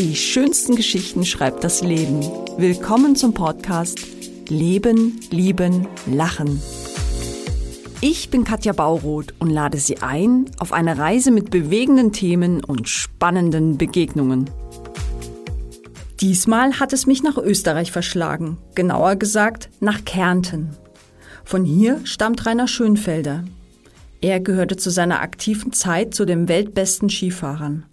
Die schönsten Geschichten schreibt das Leben. Willkommen zum Podcast Leben, Lieben, Lachen. Ich bin Katja Bauroth und lade Sie ein auf eine Reise mit bewegenden Themen und spannenden Begegnungen. Diesmal hat es mich nach Österreich verschlagen, genauer gesagt nach Kärnten. Von hier stammt Rainer Schönfelder. Er gehörte zu seiner aktiven Zeit zu den weltbesten Skifahrern.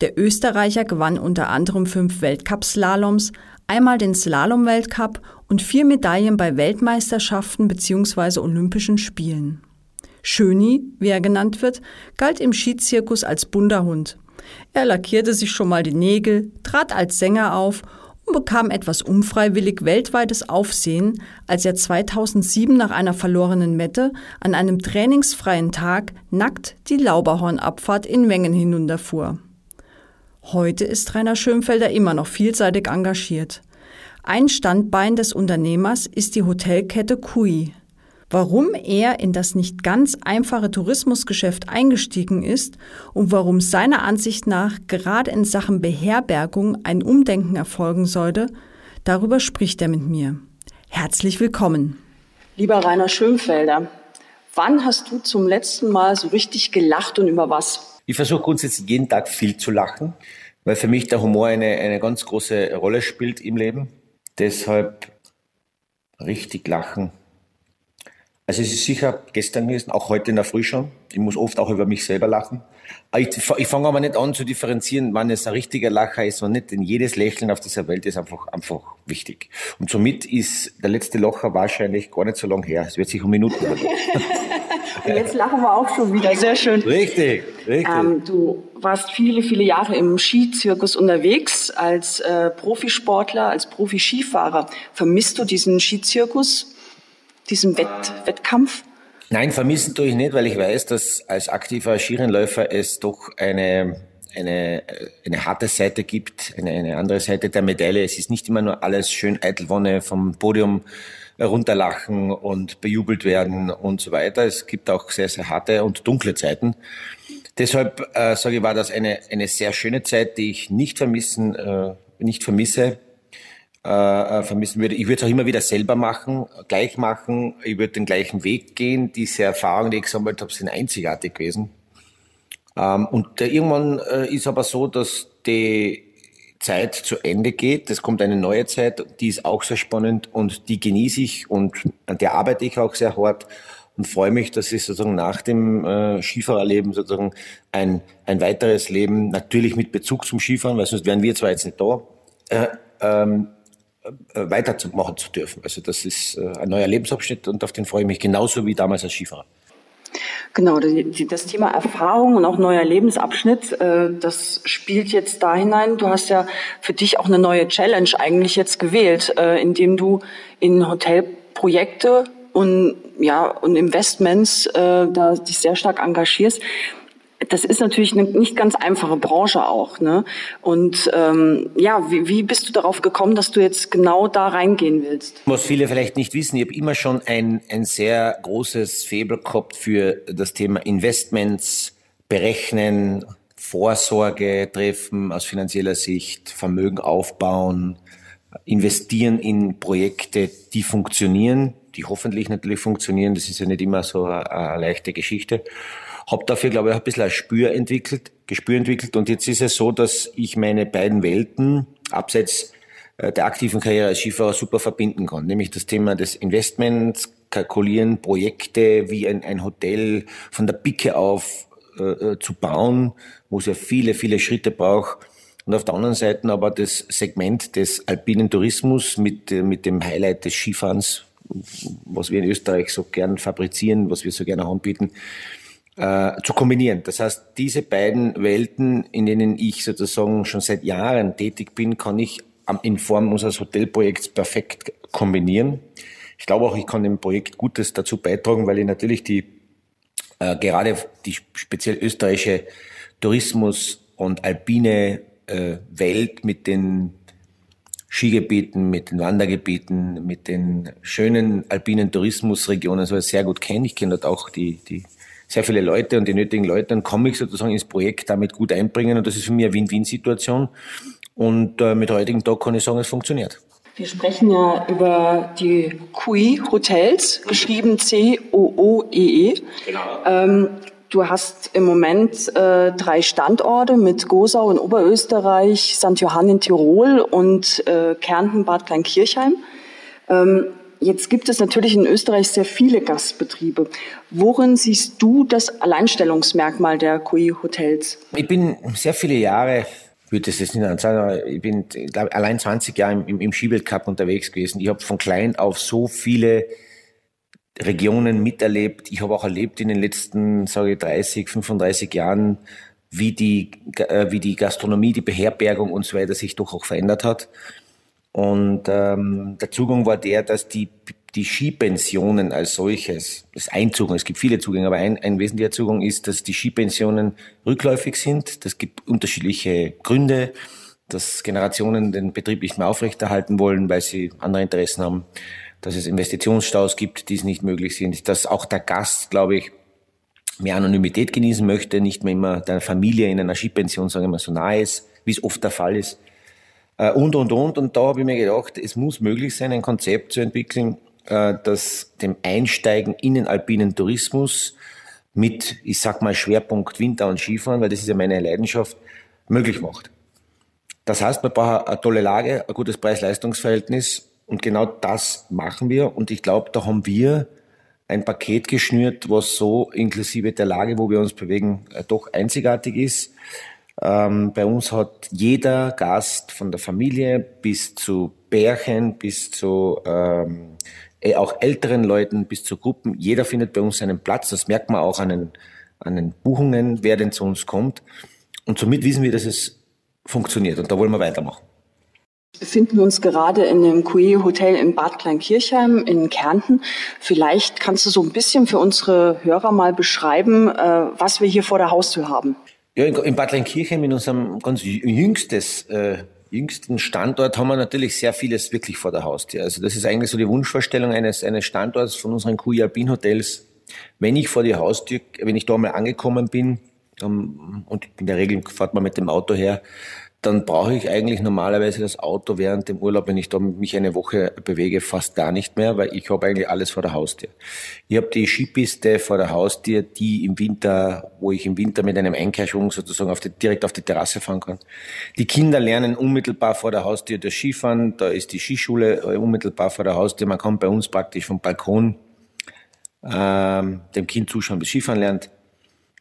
Der Österreicher gewann unter anderem fünf Weltcup-Slaloms, einmal den Slalom-Weltcup und vier Medaillen bei Weltmeisterschaften bzw. Olympischen Spielen. Schöni, wie er genannt wird, galt im Skizirkus als bunter Hund. Er lackierte sich schon mal die Nägel, trat als Sänger auf und bekam etwas unfreiwillig weltweites Aufsehen, als er 2007 nach einer verlorenen Mette an einem trainingsfreien Tag nackt die Lauberhornabfahrt in Mengen hinunterfuhr. Heute ist Rainer Schönfelder immer noch vielseitig engagiert. Ein Standbein des Unternehmers ist die Hotelkette Kui. Warum er in das nicht ganz einfache Tourismusgeschäft eingestiegen ist und warum seiner Ansicht nach gerade in Sachen Beherbergung ein Umdenken erfolgen sollte, darüber spricht er mit mir. Herzlich willkommen. Lieber Rainer Schönfelder, wann hast du zum letzten Mal so richtig gelacht und über was? Ich versuche grundsätzlich jeden Tag viel zu lachen, weil für mich der Humor eine, eine ganz große Rolle spielt im Leben. Deshalb richtig lachen. Also es ist sicher gestern gewesen, auch heute in der Früh schon. Ich muss oft auch über mich selber lachen. Ich, ich fange aber nicht an zu differenzieren, wann es ein richtiger Lacher ist und nicht, denn jedes Lächeln auf dieser Welt ist einfach, einfach wichtig. Und somit ist der letzte Lacher wahrscheinlich gar nicht so lang her. Es wird sich um Minuten handeln. Und jetzt lachen wir auch schon wieder. Sehr schön. Richtig, richtig. Ähm, du warst viele, viele Jahre im Skizirkus unterwegs als äh, Profisportler, als Profi-Skifahrer. Vermisst du diesen Skizirkus, diesen Wett Wettkampf? Nein, vermissen tue ich nicht, weil ich weiß, dass als aktiver Skirennläufer es doch eine, eine, eine harte Seite gibt, eine, eine andere Seite der Medaille. Es ist nicht immer nur alles schön Eitelwonne vom Podium runterlachen und bejubelt werden und so weiter. Es gibt auch sehr, sehr harte und dunkle Zeiten. Deshalb äh, sage ich, war das eine, eine sehr schöne Zeit, die ich nicht vermissen, äh, nicht vermisse, äh, äh vermissen würde. Ich würde es auch immer wieder selber machen, gleich machen. Ich würde den gleichen Weg gehen. Diese Erfahrungen, die ich gesammelt habe, sind einzigartig gewesen. Ähm, und irgendwann äh, ist aber so, dass die Zeit zu Ende geht. Es kommt eine neue Zeit, die ist auch sehr spannend und die genieße ich und an der arbeite ich auch sehr hart und freue mich, dass ich sozusagen nach dem äh, Skifahrerleben sozusagen ein, ein weiteres Leben, natürlich mit Bezug zum Skifahren, weil sonst wären wir zwar jetzt nicht da, äh, ähm, äh, weitermachen zu dürfen. Also das ist äh, ein neuer Lebensabschnitt und auf den freue ich mich genauso wie damals als Skifahrer. Genau, das Thema Erfahrung und auch neuer Lebensabschnitt, äh, das spielt jetzt da hinein. Du hast ja für dich auch eine neue Challenge eigentlich jetzt gewählt, äh, indem du in Hotelprojekte und ja und Investments äh, da dich sehr stark engagierst das ist natürlich eine nicht ganz einfache Branche auch. Ne? Und ähm, ja, wie, wie bist du darauf gekommen, dass du jetzt genau da reingehen willst? Was viele vielleicht nicht wissen, ich habe immer schon ein, ein sehr großes Faible gehabt für das Thema Investments, Berechnen, Vorsorge treffen aus finanzieller Sicht, Vermögen aufbauen, investieren in Projekte, die funktionieren, die hoffentlich natürlich funktionieren. Das ist ja nicht immer so eine, eine leichte Geschichte. Habe dafür, glaube ich, ein bisschen ein Spür entwickelt, Gespür entwickelt. Und jetzt ist es so, dass ich meine beiden Welten abseits äh, der aktiven Karriere als Skifahrer super verbinden kann. Nämlich das Thema des Investments, kalkulieren, Projekte wie ein, ein Hotel von der Picke auf äh, äh zu bauen, wo es ja viele, viele Schritte braucht. Und auf der anderen Seite aber das Segment des alpinen Tourismus mit, äh, mit dem Highlight des Skifahrens, was wir in Österreich so gern fabrizieren, was wir so gerne anbieten, äh, zu kombinieren. Das heißt, diese beiden Welten, in denen ich sozusagen schon seit Jahren tätig bin, kann ich in Form unseres Hotelprojekts perfekt kombinieren. Ich glaube auch, ich kann dem Projekt Gutes dazu beitragen, weil ich natürlich die äh, gerade die speziell österreichische Tourismus und alpine äh, Welt mit den Skigebieten, mit den Wandergebieten, mit den schönen alpinen Tourismusregionen so sehr gut kenne. Ich kenne dort auch die, die sehr viele Leute und die nötigen Leute, dann komme ich sozusagen ins Projekt damit gut einbringen und das ist für mich eine Win-Win-Situation. Und äh, mit heutigen Tag kann ich sagen, es funktioniert. Wir sprechen ja über die QI Hotels, geschrieben C-O-O-E-E. -E. Genau. Ähm, du hast im Moment äh, drei Standorte mit Gosau in Oberösterreich, St. Johann in Tirol und äh, Kärnten, Bad Kleinkirchheim. Ähm, Jetzt gibt es natürlich in Österreich sehr viele Gastbetriebe. Worin siehst du das Alleinstellungsmerkmal der QI Hotels? Ich bin sehr viele Jahre ich würde das jetzt nicht sagen, aber ich bin glaub, allein 20 Jahre im, im Skiweltcup unterwegs gewesen. Ich habe von klein auf so viele Regionen miterlebt. Ich habe auch erlebt in den letzten, sage ich, 30, 35 Jahren, wie die, äh, wie die Gastronomie, die Beherbergung und so weiter sich doch auch verändert hat. Und ähm, der Zugang war der, dass die, die Skipensionen als solches, das ist es gibt viele Zugänge, aber ein, ein wesentlicher Zugang ist, dass die Skipensionen rückläufig sind. Das gibt unterschiedliche Gründe, dass Generationen den Betrieb nicht mehr aufrechterhalten wollen, weil sie andere Interessen haben, dass es Investitionsstaus gibt, die es nicht möglich sind, dass auch der Gast, glaube ich, mehr Anonymität genießen möchte, nicht mehr immer der Familie in einer Skipension, sagen wir mal, so nahe ist, wie es oft der Fall ist. Äh, und, und, und. Und da habe ich mir gedacht, es muss möglich sein, ein Konzept zu entwickeln, äh, das dem Einsteigen in den alpinen Tourismus mit, ich sag mal, Schwerpunkt Winter und Skifahren, weil das ist ja meine Leidenschaft, möglich macht. Das heißt, man braucht eine tolle Lage, ein gutes Preis-Leistungs-Verhältnis und genau das machen wir. Und ich glaube, da haben wir ein Paket geschnürt, was so inklusive der Lage, wo wir uns bewegen, äh, doch einzigartig ist. Ähm, bei uns hat jeder Gast von der Familie bis zu Bärchen, bis zu ähm, eh auch älteren Leuten, bis zu Gruppen, jeder findet bei uns seinen Platz. Das merkt man auch an den, an den Buchungen, wer denn zu uns kommt. Und somit wissen wir, dass es funktioniert und da wollen wir weitermachen. Wir befinden uns gerade in dem QE Hotel in Bad Kleinkirchheim in Kärnten. Vielleicht kannst du so ein bisschen für unsere Hörer mal beschreiben, äh, was wir hier vor der Haustür haben. Ja, in Bad Leinkirchen in unserem ganz jüngstes, äh, jüngsten Standort haben wir natürlich sehr vieles wirklich vor der Haustür. Also das ist eigentlich so die Wunschvorstellung eines, eines Standorts von unseren Alpin Hotels. Wenn ich vor die Haustür, wenn ich da mal angekommen bin, um, und in der Regel fährt man mit dem Auto her, dann brauche ich eigentlich normalerweise das Auto während dem Urlaub, wenn ich da mich eine Woche bewege, fast gar nicht mehr, weil ich habe eigentlich alles vor der Haustür. Ich habe die Skipiste vor der Haustür, die im Winter, wo ich im Winter mit einem Einkehrschwung sozusagen auf die, direkt auf die Terrasse fahren kann. Die Kinder lernen unmittelbar vor der Haustür das Skifahren, da ist die Skischule äh, unmittelbar vor der Haustür. Man kann bei uns praktisch vom Balkon ähm, dem Kind zuschauen, bis Skifahren lernt.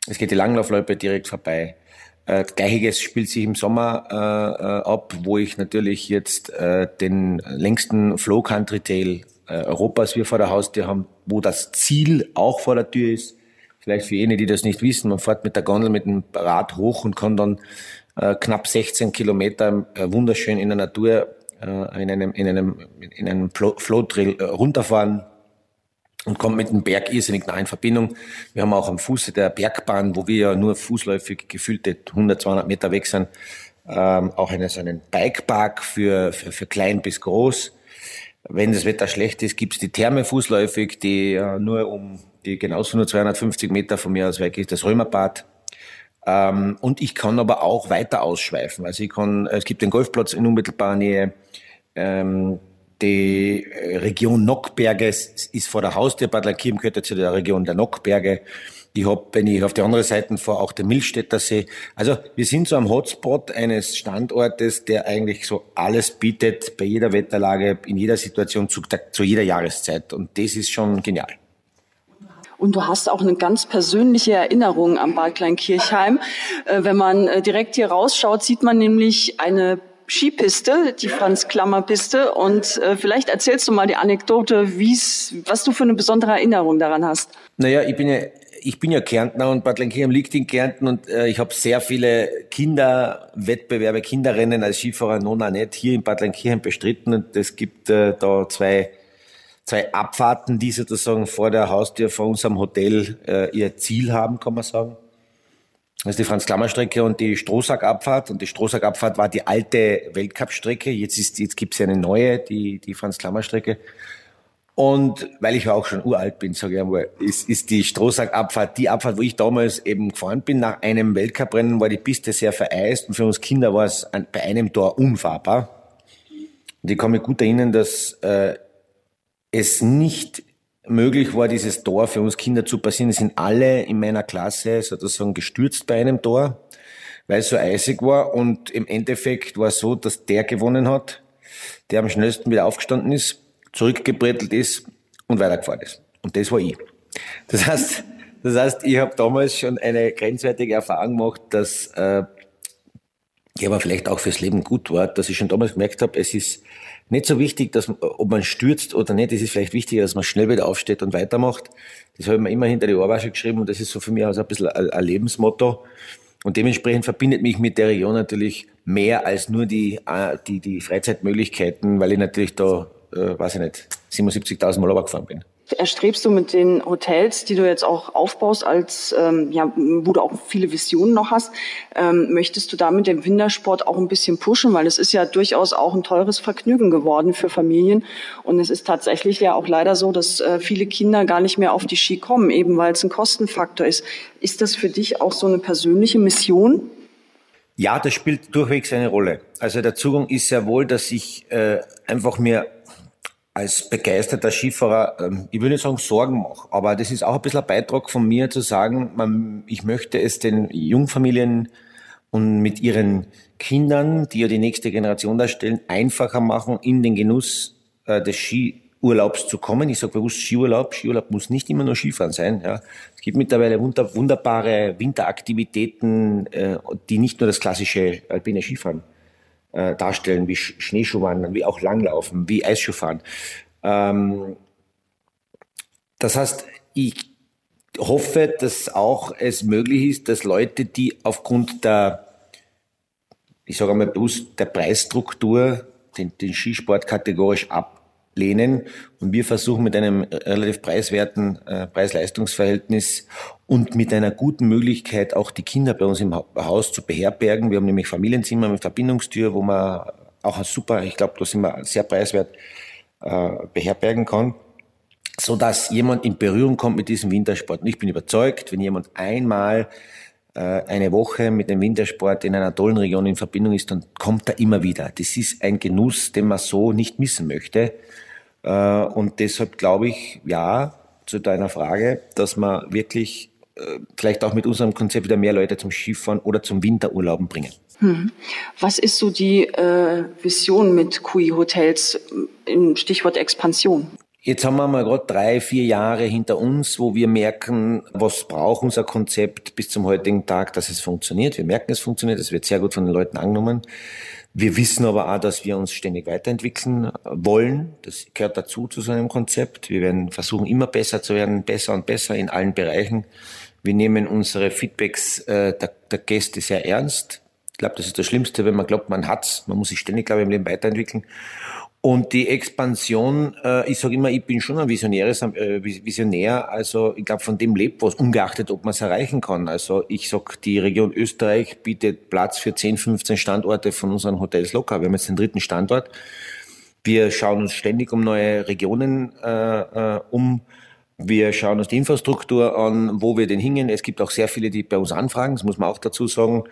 Es geht die Langlaufloipe direkt vorbei. Äh, Gleiches spielt sich im Sommer äh, äh, ab, wo ich natürlich jetzt äh, den längsten Flow Country Tail äh, Europas wir vor der Haustür haben, wo das Ziel auch vor der Tür ist. Vielleicht für jene, die das nicht wissen, man fährt mit der Gondel mit dem Rad hoch und kann dann äh, knapp 16 Kilometer äh, wunderschön in der Natur äh, in einem in einem in einem Flow Trail äh, runterfahren und kommt mit dem Berg irrsinnig nah in Verbindung. Wir haben auch am Fuße der Bergbahn, wo wir ja nur fußläufig gefühlte 100, 200 Meter weg sind, ähm, auch einen, so einen Bikepark für, für, für klein bis groß. Wenn das Wetter schlecht ist, gibt's die Therme fußläufig, die äh, nur um die genauso nur 250 Meter von mir aus weg ist, das Römerbad. Ähm, und ich kann aber auch weiter ausschweifen. Also ich kann, es gibt den Golfplatz in unmittelbarer Nähe. Ähm, die äh, Region Nockberge ist vor der Haustür. Bad Lakim gehört zu der Region der Nockberge. Ich habe, wenn ich auf die andere Seite fahre, auch den Milchstädter See. Also wir sind so am Hotspot eines Standortes, der eigentlich so alles bietet, bei jeder Wetterlage, in jeder Situation, zu, zu jeder Jahreszeit. Und das ist schon genial. Und du hast auch eine ganz persönliche Erinnerung am Bad Kleinkirchheim. Äh, wenn man äh, direkt hier rausschaut, sieht man nämlich eine Skipiste, die Franz-Klammer-Piste. Und äh, vielleicht erzählst du mal die Anekdote, wie's, was du für eine besondere Erinnerung daran hast. Naja, ich bin ja, ich bin ja Kärntner und Bad Lenkirchen liegt in Kärnten und äh, ich habe sehr viele Kinderwettbewerbe, Kinderrennen als Skifahrer Nona nicht hier in Bad Lenkirchen bestritten und es gibt äh, da zwei zwei Abfahrten, die sozusagen vor der Haustür vor unserem Hotel äh, ihr Ziel haben, kann man sagen. Das ist die Franz-Klammer-Strecke und die Strohsack-Abfahrt. Und die Strohsack-Abfahrt war die alte Weltcup-Strecke. Jetzt, ist, jetzt gibt's ja eine neue, die, die Franz-Klammer-Strecke. Und weil ich auch schon uralt bin, sage ich einmal, ist, ist die Strohsackabfahrt die Abfahrt, wo ich damals eben gefahren bin. Nach einem Weltcuprennen war die Piste sehr vereist und für uns Kinder war es bei einem Tor unfahrbar. Und ich kann mich gut erinnern, dass äh, es nicht möglich war, dieses Tor für uns Kinder zu passieren. Es sind alle in meiner Klasse sozusagen gestürzt bei einem Tor, weil es so eisig war. Und im Endeffekt war es so, dass der gewonnen hat, der am schnellsten wieder aufgestanden ist, zurückgebrettelt ist und weitergefahren ist. Und das war ich. Das heißt, das heißt, ich habe damals schon eine grenzwertige Erfahrung gemacht, dass äh, die aber vielleicht auch fürs Leben gut war, dass ich schon damals gemerkt habe, es ist nicht so wichtig, dass, ob man stürzt oder nicht, es ist vielleicht wichtiger, dass man schnell wieder aufsteht und weitermacht. Das habe ich mir immer hinter die Ohrwasche geschrieben und das ist so für mich also ein bisschen ein Lebensmotto. Und dementsprechend verbindet mich mit der Region natürlich mehr als nur die, die, die Freizeitmöglichkeiten, weil ich natürlich da, äh, weiß ich nicht, 77.000 Mal gefahren bin erstrebst du mit den Hotels, die du jetzt auch aufbaust, als ähm, ja, wo du auch viele Visionen noch hast, ähm, möchtest du damit den Wintersport auch ein bisschen pushen, weil es ist ja durchaus auch ein teures Vergnügen geworden für Familien und es ist tatsächlich ja auch leider so, dass äh, viele Kinder gar nicht mehr auf die Ski kommen, eben weil es ein Kostenfaktor ist. Ist das für dich auch so eine persönliche Mission? Ja, das spielt durchwegs eine Rolle. Also der Zugang ist ja wohl, dass ich äh, einfach mir als begeisterter Skifahrer, ähm, ich würde nicht sagen Sorgen mache, aber das ist auch ein bisschen ein Beitrag von mir zu sagen, man, ich möchte es den Jungfamilien und mit ihren Kindern, die ja die nächste Generation darstellen, einfacher machen, in den Genuss äh, des Skiurlaubs zu kommen. Ich sage bewusst Skiurlaub. Skiurlaub muss nicht immer nur Skifahren sein. Ja. Es gibt mittlerweile wunder, wunderbare Winteraktivitäten, äh, die nicht nur das klassische alpine Skifahren äh, darstellen, wie Schneeschuhwandern, wie auch Langlaufen, wie Eisschuhfahren. Ähm, das heißt, ich hoffe, dass auch es möglich ist, dass Leute, die aufgrund der, ich sage einmal bewusst, der Preisstruktur den, den Skisport kategorisch ablehnen und wir versuchen mit einem relativ preiswerten äh, Preis-Leistungs-Verhältnis und mit einer guten Möglichkeit auch die Kinder bei uns im Haus zu beherbergen. Wir haben nämlich Familienzimmer mit Verbindungstür, wo man auch super, ich glaube, da sind wir sehr preiswert, äh, beherbergen kann, so dass jemand in Berührung kommt mit diesem Wintersport. Und ich bin überzeugt, wenn jemand einmal äh, eine Woche mit dem Wintersport in einer tollen Region in Verbindung ist, dann kommt er immer wieder. Das ist ein Genuss, den man so nicht missen möchte. Äh, und deshalb glaube ich, ja, zu deiner Frage, dass man wirklich äh, vielleicht auch mit unserem Konzept wieder mehr Leute zum Skifahren oder zum Winterurlauben bringen. Hm. Was ist so die äh, Vision mit QI Hotels äh, im Stichwort Expansion? Jetzt haben wir mal gerade drei, vier Jahre hinter uns, wo wir merken, was braucht unser Konzept bis zum heutigen Tag, dass es funktioniert. Wir merken, es funktioniert, es wird sehr gut von den Leuten angenommen. Wir wissen aber auch, dass wir uns ständig weiterentwickeln wollen. Das gehört dazu zu so einem Konzept. Wir werden versuchen, immer besser zu werden, besser und besser in allen Bereichen. Wir nehmen unsere Feedbacks äh, der, der Gäste sehr ernst. Ich glaube, das ist das Schlimmste, wenn man glaubt, man hat's. Man muss sich ständig, glaube ich, im Leben weiterentwickeln. Und die Expansion, äh, ich sage immer, ich bin schon ein Visionäres, äh, Visionär. Also ich glaube, von dem lebt was, ungeachtet, ob man es erreichen kann. Also ich sag, die Region Österreich bietet Platz für 10, 15 Standorte von unseren Hotels locker. Wir haben jetzt den dritten Standort. Wir schauen uns ständig um neue Regionen äh, äh, um. Wir schauen uns die Infrastruktur an, wo wir denn hingehen. Es gibt auch sehr viele, die bei uns anfragen, das muss man auch dazu sagen.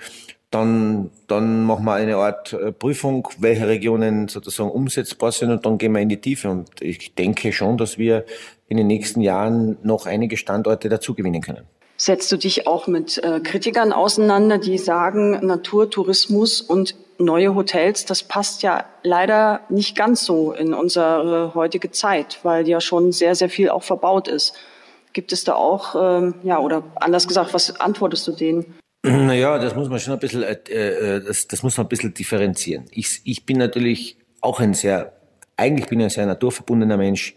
Dann, dann machen wir eine Art äh, Prüfung, welche Regionen sozusagen umsetzbar sind und dann gehen wir in die Tiefe. Und ich denke schon, dass wir in den nächsten Jahren noch einige Standorte dazu gewinnen können. Setzt du dich auch mit äh, Kritikern auseinander, die sagen, Naturtourismus und neue Hotels, das passt ja leider nicht ganz so in unsere heutige Zeit, weil ja schon sehr, sehr viel auch verbaut ist. Gibt es da auch, ähm, ja, oder anders gesagt, was antwortest du denen? Naja, das muss man schon ein bisschen, äh, äh, das, das muss man ein bisschen differenzieren. Ich, ich bin natürlich auch ein sehr, eigentlich bin ich ein sehr naturverbundener Mensch.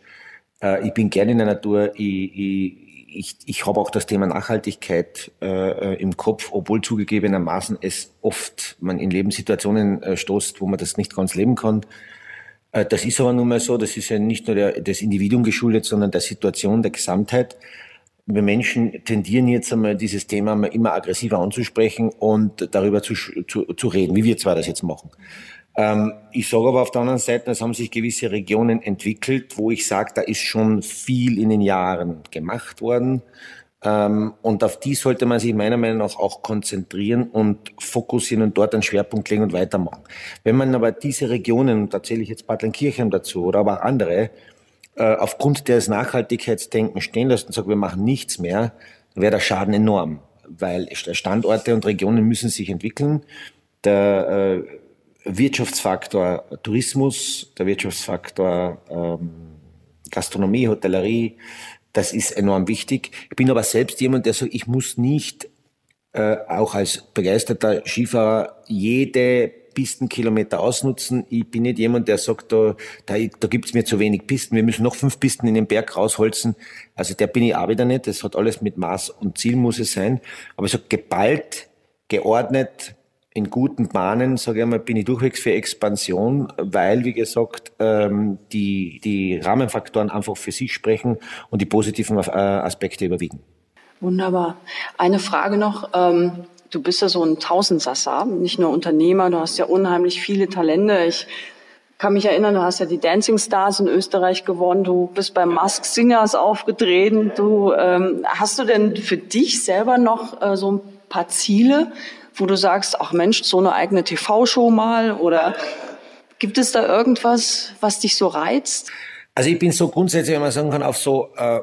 Äh, ich bin gerne in der Natur. Ich, ich, ich, ich habe auch das Thema Nachhaltigkeit äh, im Kopf, obwohl zugegebenermaßen es oft man in Lebenssituationen äh, stoßt, wo man das nicht ganz leben kann. Äh, das ist aber nun mal so, das ist ja nicht nur der, das Individuum geschuldet, sondern der Situation, der Gesamtheit. Wir Menschen tendieren jetzt einmal dieses Thema immer aggressiver anzusprechen und darüber zu, zu, zu reden, wie wir zwar das jetzt machen. Ähm, ich sage aber auf der anderen Seite, es haben sich gewisse Regionen entwickelt, wo ich sage, da ist schon viel in den Jahren gemacht worden. Ähm, und auf die sollte man sich meiner Meinung nach auch konzentrieren und fokussieren und dort einen Schwerpunkt legen und weitermachen. Wenn man aber diese Regionen, und da zähle ich jetzt Bad Lenkirchen dazu, oder aber andere, äh, aufgrund des Nachhaltigkeitsdenkens stehen lässt und sagt, wir machen nichts mehr, wäre der Schaden enorm. Weil Standorte und Regionen müssen sich entwickeln. Der äh, Wirtschaftsfaktor Tourismus, der Wirtschaftsfaktor ähm, Gastronomie, Hotellerie, das ist enorm wichtig. Ich bin aber selbst jemand, der sagt, ich muss nicht äh, auch als begeisterter Skifahrer jede Pistenkilometer ausnutzen. Ich bin nicht jemand, der sagt, da, da, da gibt's mir zu wenig Pisten, wir müssen noch fünf Pisten in den Berg rausholzen. Also der bin ich auch wieder nicht. Das hat alles mit Maß und Ziel muss es sein. Aber ich sage, geballt, geordnet, in guten Bahnen, sage ich einmal, bin ich durchwegs für Expansion, weil, wie gesagt, ähm, die, die Rahmenfaktoren einfach für sich sprechen und die positiven äh, Aspekte überwiegen. Wunderbar. Eine Frage noch. Ähm, du bist ja so ein Tausendsasser, nicht nur Unternehmer, du hast ja unheimlich viele Talente. Ich kann mich erinnern, du hast ja die Dancing Stars in Österreich gewonnen, du bist bei Mask Singers aufgetreten. Du, ähm, hast du denn für dich selber noch äh, so ein paar Ziele, wo du sagst, ach Mensch, so eine eigene TV-Show mal oder gibt es da irgendwas, was dich so reizt? Also ich bin so grundsätzlich, wenn man sagen kann, auf so äh,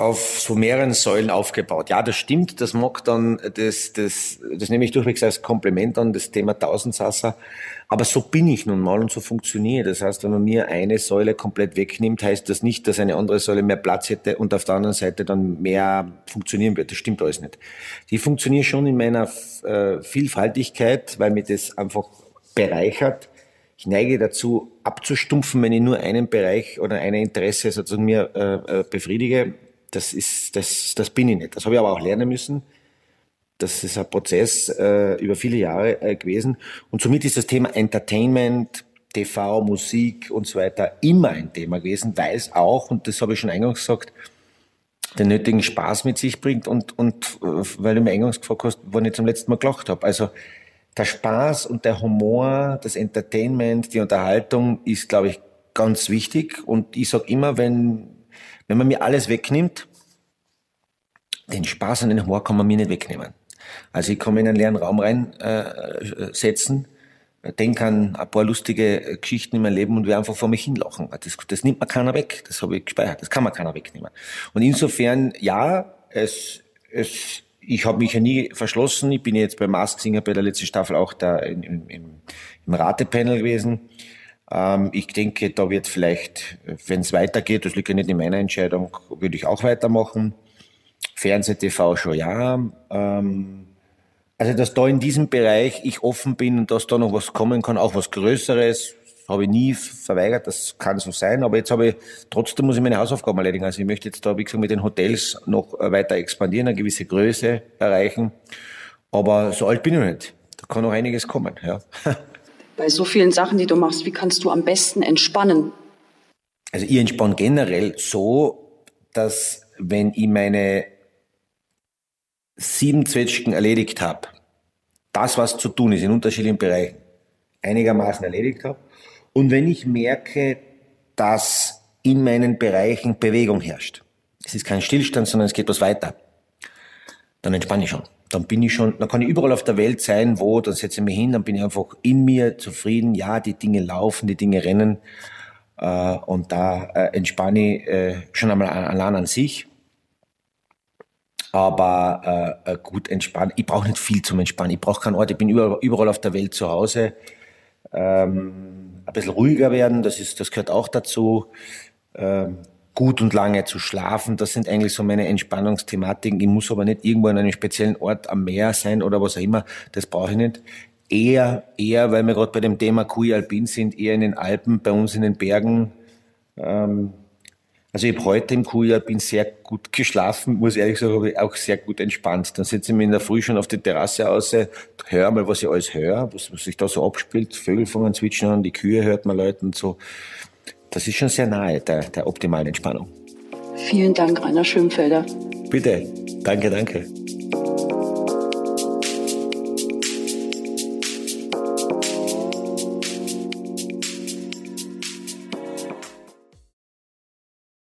auf so mehreren Säulen aufgebaut. Ja, das stimmt, das mag dann, das, das, das nehme ich durchwegs als Kompliment an, das Thema Tausendsasser. Aber so bin ich nun mal und so funktioniert. Das heißt, wenn man mir eine Säule komplett wegnimmt, heißt das nicht, dass eine andere Säule mehr Platz hätte und auf der anderen Seite dann mehr funktionieren wird. Das stimmt alles nicht. Die funktionieren schon in meiner äh, Vielfaltigkeit, weil mir das einfach bereichert. Ich neige dazu, abzustumpfen, wenn ich nur einen Bereich oder ein Interesse sozusagen mir äh, äh befriedige das ist, das, das bin ich nicht. Das habe ich aber auch lernen müssen. Das ist ein Prozess äh, über viele Jahre äh, gewesen. Und somit ist das Thema Entertainment, TV, Musik und so weiter immer ein Thema gewesen, weil es auch, und das habe ich schon eingangs gesagt, den nötigen Spaß mit sich bringt und, und äh, weil du mir eingangs gefragt hast, wann ich zum letzten Mal gelacht habe. Also der Spaß und der Humor, das Entertainment, die Unterhaltung ist, glaube ich, ganz wichtig. Und ich sage immer, wenn wenn man mir alles wegnimmt, den Spaß an den Humor kann man mir nicht wegnehmen. Also ich kann mich in einen leeren Raum reinsetzen, äh, denke an ein paar lustige Geschichten in meinem Leben und wir einfach vor mich hinlachen. Das, das nimmt man keiner weg. Das habe ich gespeichert. Das kann man keiner wegnehmen. Und insofern, ja, es, es, ich habe mich ja nie verschlossen. Ich bin jetzt bei Mask Singer bei der letzten Staffel auch da im, im, im Ratepanel gewesen. Ähm, ich denke, da wird vielleicht, wenn es weitergeht, das liegt ja nicht in meiner Entscheidung, würde ich auch weitermachen. Fernseh, TV schon ja. Ähm, also, dass da in diesem Bereich ich offen bin und dass da noch was kommen kann, auch was Größeres, habe ich nie verweigert, das kann so sein, aber jetzt habe ich, trotzdem muss ich meine Hausaufgaben erledigen. Also ich möchte jetzt da, wie gesagt, mit den Hotels noch weiter expandieren, eine gewisse Größe erreichen. Aber so alt bin ich nicht. Da kann noch einiges kommen, ja. bei so vielen Sachen, die du machst, wie kannst du am besten entspannen? Also ich entspanne generell so, dass wenn ich meine sieben Zwetschgen erledigt habe, das, was zu tun ist in unterschiedlichen Bereichen, einigermaßen erledigt habe. Und wenn ich merke, dass in meinen Bereichen Bewegung herrscht, es ist kein Stillstand, sondern es geht was weiter, dann entspanne ich schon dann bin ich schon, dann kann ich überall auf der Welt sein, wo, dann setze ich mich hin, dann bin ich einfach in mir zufrieden, ja, die Dinge laufen, die Dinge rennen äh, und da äh, entspanne ich äh, schon einmal allein an sich. Aber äh, äh, gut entspannen. Ich brauche nicht viel zum Entspannen. Ich brauche keinen Ort. Ich bin überall, überall auf der Welt zu Hause. Ähm, ein bisschen ruhiger werden, das, ist, das gehört auch dazu. Ähm, gut und lange zu schlafen. Das sind eigentlich so meine Entspannungsthematiken. Ich muss aber nicht irgendwo an einem speziellen Ort am Meer sein oder was auch immer. Das brauche ich nicht. Eher, eher, weil wir gerade bei dem Thema Kui Alpin sind, eher in den Alpen, bei uns in den Bergen. Ähm, also ich habe heute im Kui Alpin sehr gut geschlafen, muss ehrlich sagen, habe ich auch sehr gut entspannt. Dann setze ich mich in der Früh schon auf die Terrasse aus, höre mal, was ich alles höre, was, was sich da so abspielt. Vögel fangen zwitschern die Kühe hört man Leuten so das ist schon sehr nahe der, der optimalen Entspannung. Vielen Dank, Rainer Schönfelder. Bitte. Danke, danke.